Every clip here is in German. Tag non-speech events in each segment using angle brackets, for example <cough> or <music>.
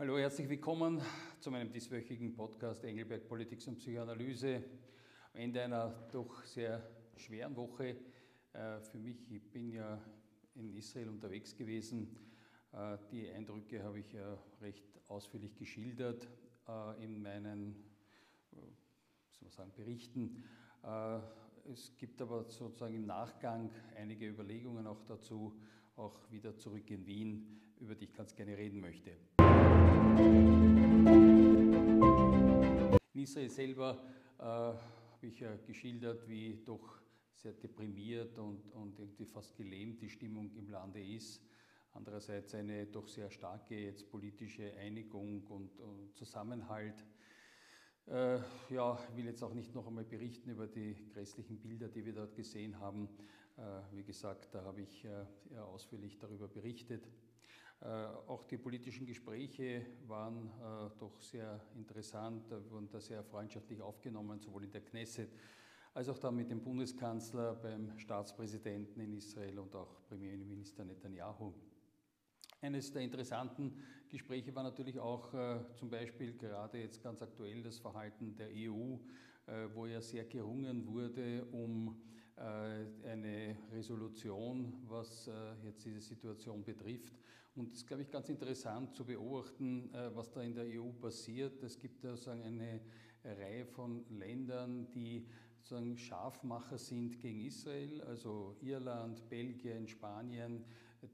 Hallo, herzlich willkommen zu meinem dieswöchigen Podcast Engelberg Politik und Psychoanalyse. Am Ende einer doch sehr schweren Woche äh, für mich. Ich bin ja in Israel unterwegs gewesen. Äh, die Eindrücke habe ich ja recht ausführlich geschildert äh, in meinen soll sagen, Berichten. Es gibt aber sozusagen im Nachgang einige Überlegungen auch dazu, auch wieder zurück in Wien, über die ich ganz gerne reden möchte. In Israel selber äh, habe ich ja geschildert, wie doch sehr deprimiert und, und irgendwie fast gelähmt die Stimmung im Lande ist. Andererseits eine doch sehr starke jetzt politische Einigung und, und Zusammenhalt. Äh, ja, ich will jetzt auch nicht noch einmal berichten über die grässlichen Bilder, die wir dort gesehen haben. Äh, wie gesagt, da habe ich äh, ausführlich darüber berichtet. Äh, auch die politischen Gespräche waren äh, doch sehr interessant, wurden da sehr freundschaftlich aufgenommen, sowohl in der Knesset als auch dann mit dem Bundeskanzler, beim Staatspräsidenten in Israel und auch Premierminister Netanyahu. Eines der interessanten Gespräche war natürlich auch äh, zum Beispiel gerade jetzt ganz aktuell das Verhalten der EU, äh, wo ja sehr gerungen wurde um äh, eine Resolution, was äh, jetzt diese Situation betrifft. Und es ist, glaube ich, ganz interessant zu beobachten, äh, was da in der EU passiert. Es gibt sozusagen eine Reihe von Ländern, die sozusagen Scharfmacher sind gegen Israel, also Irland, Belgien, Spanien,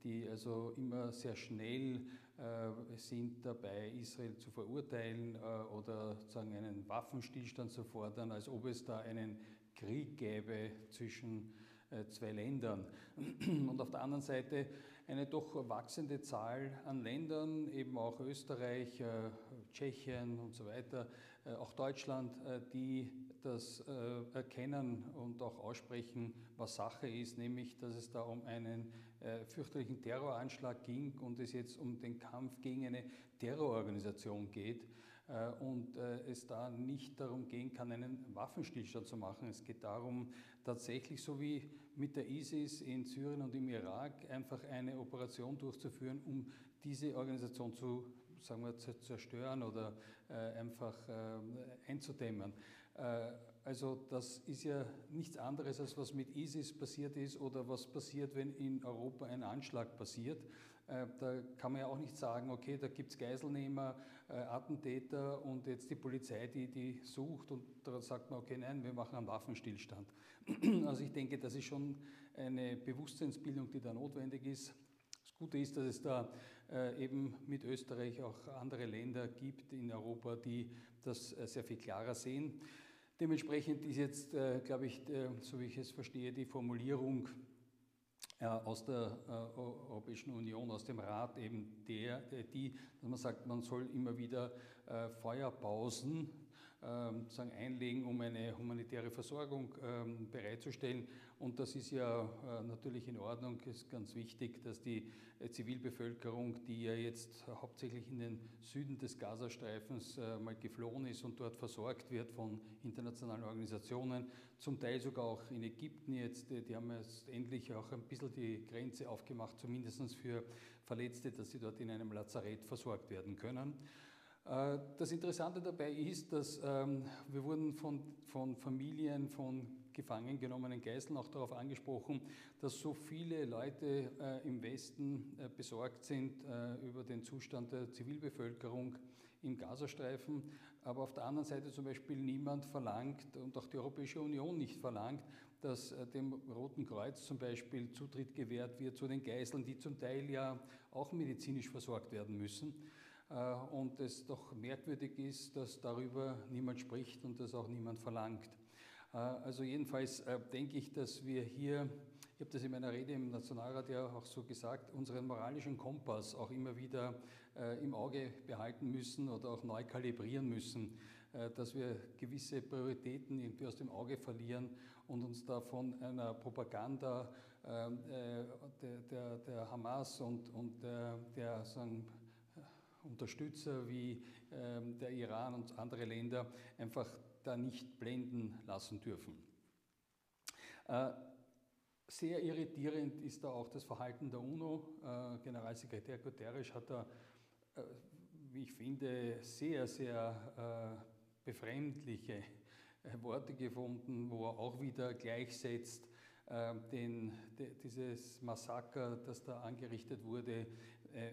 die also immer sehr schnell äh, sind dabei, Israel zu verurteilen äh, oder sozusagen einen Waffenstillstand zu fordern, als ob es da einen Krieg gäbe zwischen zwei Ländern. <clears throat> Und auf der anderen Seite eine doch wachsende Zahl an Ländern, eben auch Österreich, äh, Tschechien und so weiter, äh, auch Deutschland, die das erkennen und auch aussprechen, was Sache ist, nämlich dass es da um einen fürchterlichen Terroranschlag ging und es jetzt um den Kampf gegen eine Terrororganisation geht und es da nicht darum gehen kann, einen Waffenstillstand zu machen. Es geht darum, tatsächlich so wie mit der ISIS in Syrien und im Irak einfach eine Operation durchzuführen, um diese Organisation zu, sagen wir, zu zerstören oder äh, einfach äh, einzudämmen. Äh, also das ist ja nichts anderes, als was mit ISIS passiert ist oder was passiert, wenn in Europa ein Anschlag passiert. Äh, da kann man ja auch nicht sagen, okay, da gibt es Geiselnehmer, Attentäter und jetzt die Polizei, die die sucht und da sagt man, okay, nein, wir machen einen Waffenstillstand. <clears throat> Also ich denke, das ist schon eine Bewusstseinsbildung, die da notwendig ist. Das Gute ist, dass es da äh, eben mit Österreich auch andere Länder gibt in Europa, die das sehr viel klarer sehen. Dementsprechend ist jetzt, glaube ich, so wie ich es verstehe, die Formulierung äh, aus der äh, Europäischen Union, aus dem Rat eben der, die, dass man sagt, man soll immer wieder äh, Feuerpausen ähm, sagen, einlegen, um eine humanitäre Versorgung ähm, bereitzustellen. Und das ist ja äh, natürlich in Ordnung, ist ganz wichtig, dass die äh, Zivilbevölkerung, die ja jetzt hauptsächlich in den Süden des Gazastreifens äh, mal geflohen ist und dort versorgt wird von internationalen Organisationen, zum Teil sogar auch in Ägypten jetzt, die haben jetzt endlich auch ein bisschen die Grenze aufgemacht, zumindest für Verletzte, dass sie dort in einem Lazarett versorgt werden können. Äh, das Interessante dabei ist, dass ähm, wir wurden von, von Familien, von gefangen genommenen Geiseln auch darauf angesprochen, dass so viele Leute äh, im Westen äh, besorgt sind über den Zustand der Zivilbevölkerung im Gazastreifen, aber auf der anderen Seite zum Beispiel niemand verlangt und auch die Europäische Union nicht verlangt, dass dem Roten Kreuz zum Beispiel Zutritt gewährt wird zu den Geiseln, die zum Teil ja auch medizinisch versorgt werden müssen. Äh, und es doch merkwürdig ist, dass darüber niemand spricht und das auch niemand verlangt. Äh, also jedenfalls äh, denke ich, dass wir hier, ich habe das in meiner Rede im Nationalrat ja auch so gesagt, unseren moralischen Kompass auch immer wieder im Auge behalten müssen oder auch neu kalibrieren müssen, dass wir gewisse Prioritäten irgendwie aus dem Auge verlieren und uns da von einer Propaganda der, der, der Hamas und, und der, der sagen, Unterstützer wie ähm, der Iran und andere Länder einfach da nicht blenden lassen dürfen. Äh, sehr irritierend ist da auch das Verhalten der UNO. Äh, Generalsekretär Guterres hat da, äh, wie ich finde, sehr, sehr befremdliche Worte gefunden, wo er auch wieder gleichsetzt den, dieses Massaker, das da angerichtet wurde,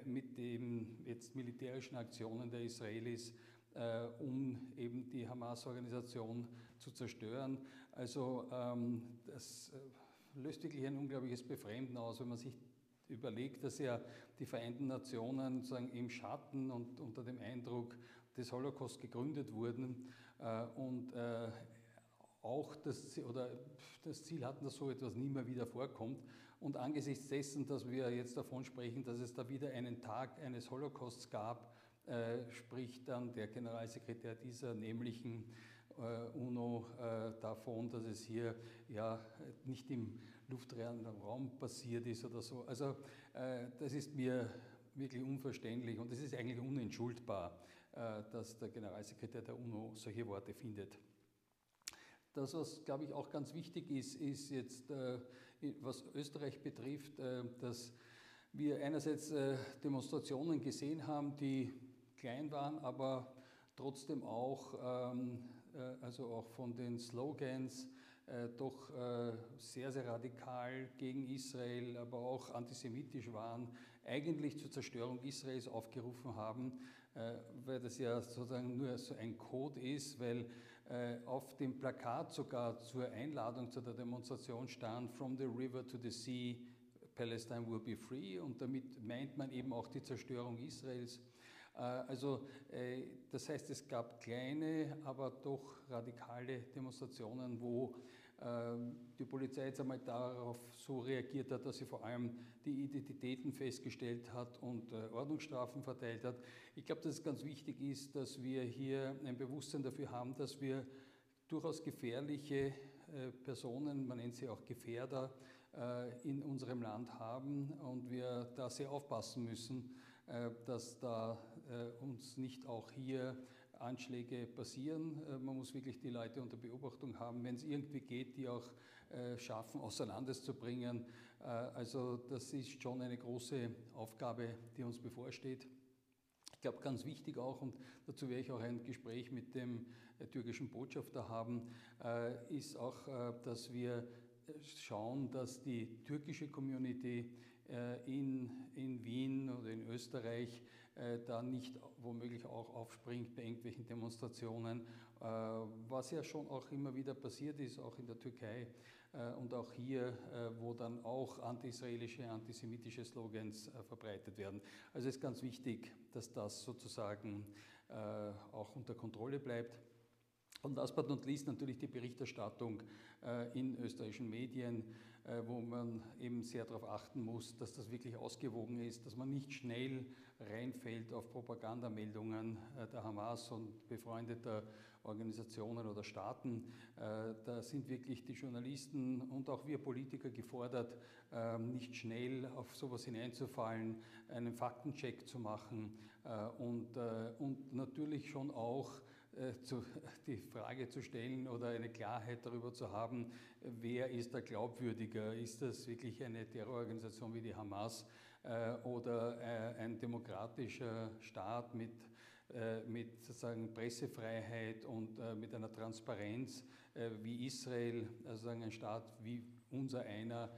mit den jetzt militärischen Aktionen der Israelis äh, um eben die Hamas-Organisation zu zerstören. Also ähm, das äh, löst wirklich ein unglaubliches Befremden aus, wenn man sich überlegt, dass ja die Vereinten Nationen sozusagen im Schatten und unter dem Eindruck des Holocaust gegründet wurden äh, und äh, auch das, oder das Ziel hatten, dass so etwas nie mehr wieder vorkommt. Und angesichts dessen, dass wir jetzt davon sprechen, dass es da wieder einen Tag eines Holocausts gab, äh, spricht dann der Generalsekretär dieser nämlichen äh, UNO äh, davon, dass es hier ja nicht im luftleeren Raum passiert ist oder so. Also das ist mir wirklich unverständlich und es ist eigentlich unentschuldbar, dass der Generalsekretär der UNO solche Worte findet. Das, was, glaube ich, auch ganz wichtig ist, ist jetzt, was Österreich betrifft, dass wir einerseits Demonstrationen gesehen haben, die klein waren, aber trotzdem auch, ähm, äh, also auch von den Slogans, äh, doch äh, sehr, sehr radikal gegen Israel, aber auch antisemitisch waren, eigentlich zur Zerstörung Israels aufgerufen haben, äh, weil das ja sozusagen nur so ein Code ist, weil äh, auf dem Plakat sogar zur Einladung zu der Demonstration stand, From the river to the sea, Palestine will be free und damit meint man eben auch die Zerstörung Israels. Äh, also äh, das heißt, es gab kleine, aber doch radikale Demonstrationen, wo die Polizei jetzt einmal darauf so reagiert hat, dass sie vor allem die Identitäten festgestellt hat und äh, Ordnungsstrafen verteilt hat. Ich glaube, dass es ganz wichtig ist, dass wir hier ein Bewusstsein dafür haben, dass wir durchaus gefährliche Personen, man nennt sie auch Gefährder, in unserem Land haben und wir da sehr aufpassen müssen, dass da äh, uns nicht auch hier Anschläge passieren. Äh, man muss wirklich die Leute unter Beobachtung haben, wenn es irgendwie geht, die auch äh, schaffen, außer Landes zu bringen. Also das ist schon eine große Aufgabe, die uns bevorsteht. Ich glaube, ganz wichtig auch, und dazu werde ich auch ein Gespräch mit dem türkischen Botschafter haben, ist auch, dass wir schauen, dass die türkische Community in, in Wien oder in Österreich äh, da nicht womöglich auch aufspringt bei irgendwelchen Demonstrationen, äh, was ja schon auch immer wieder passiert ist, auch in der Türkei äh, und auch hier, wo dann auch anti-israelische, antisemitische Slogans verbreitet werden. Also es ist ganz wichtig, dass das sozusagen auch unter Kontrolle bleibt. Und last but not least natürlich die Berichterstattung in österreichischen Medien. Äh, wo man eben sehr darauf achten muss, dass das wirklich ausgewogen ist, dass man nicht schnell reinfällt auf Propagandameldungen äh, der Hamas und befreundeter Organisationen oder Staaten. Äh, da sind wirklich die Journalisten und auch wir Politiker gefordert, ähm, nicht schnell auf sowas hineinzufallen, einen Faktencheck zu machen und, und natürlich schon auch äh, zu, <laughs> die Frage zu stellen oder eine Klarheit darüber zu haben, wer ist da glaubwürdiger? Ist das wirklich eine Terrororganisation wie die Hamas äh, oder äh, ein demokratischer Staat mit, äh, mit sozusagen Pressefreiheit und äh, mit einer Transparenz äh, wie Israel, also ein Staat wie unser einer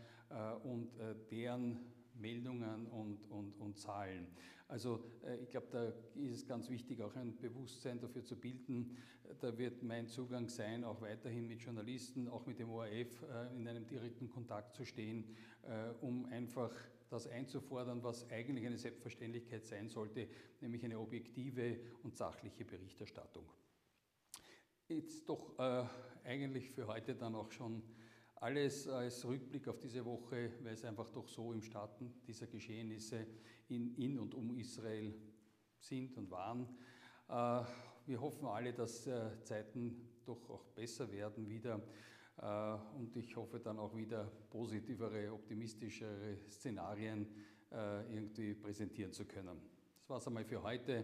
und deren Meldungen und, und, und Zahlen. Also äh, ich glaube, da ist es ganz wichtig, auch ein Bewusstsein dafür zu bilden. Da wird mein Zugang sein, auch weiterhin mit Journalisten, auch mit dem ORF äh, in einem direkten Kontakt zu stehen, äh, um einfach das einzufordern, was eigentlich eine Selbstverständlichkeit sein sollte, nämlich eine objektive und sachliche Berichterstattung. Jetzt doch eigentlich für heute dann auch schon alles als Rückblick auf diese Woche, weil es einfach doch so im Starten dieser Geschehnisse in, in und um Israel sind und waren. Äh, wir hoffen alle, dass äh, Zeiten doch auch besser werden wieder äh, und ich hoffe dann auch wieder positivere, optimistischere Szenarien irgendwie präsentieren zu können. Das war es einmal für heute.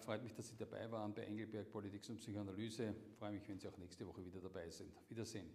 Freut mich, dass Sie dabei waren bei Engelberg Politik und Psychoanalyse. Freue mich, wenn Sie auch nächste Woche wieder dabei sind. Wiedersehen.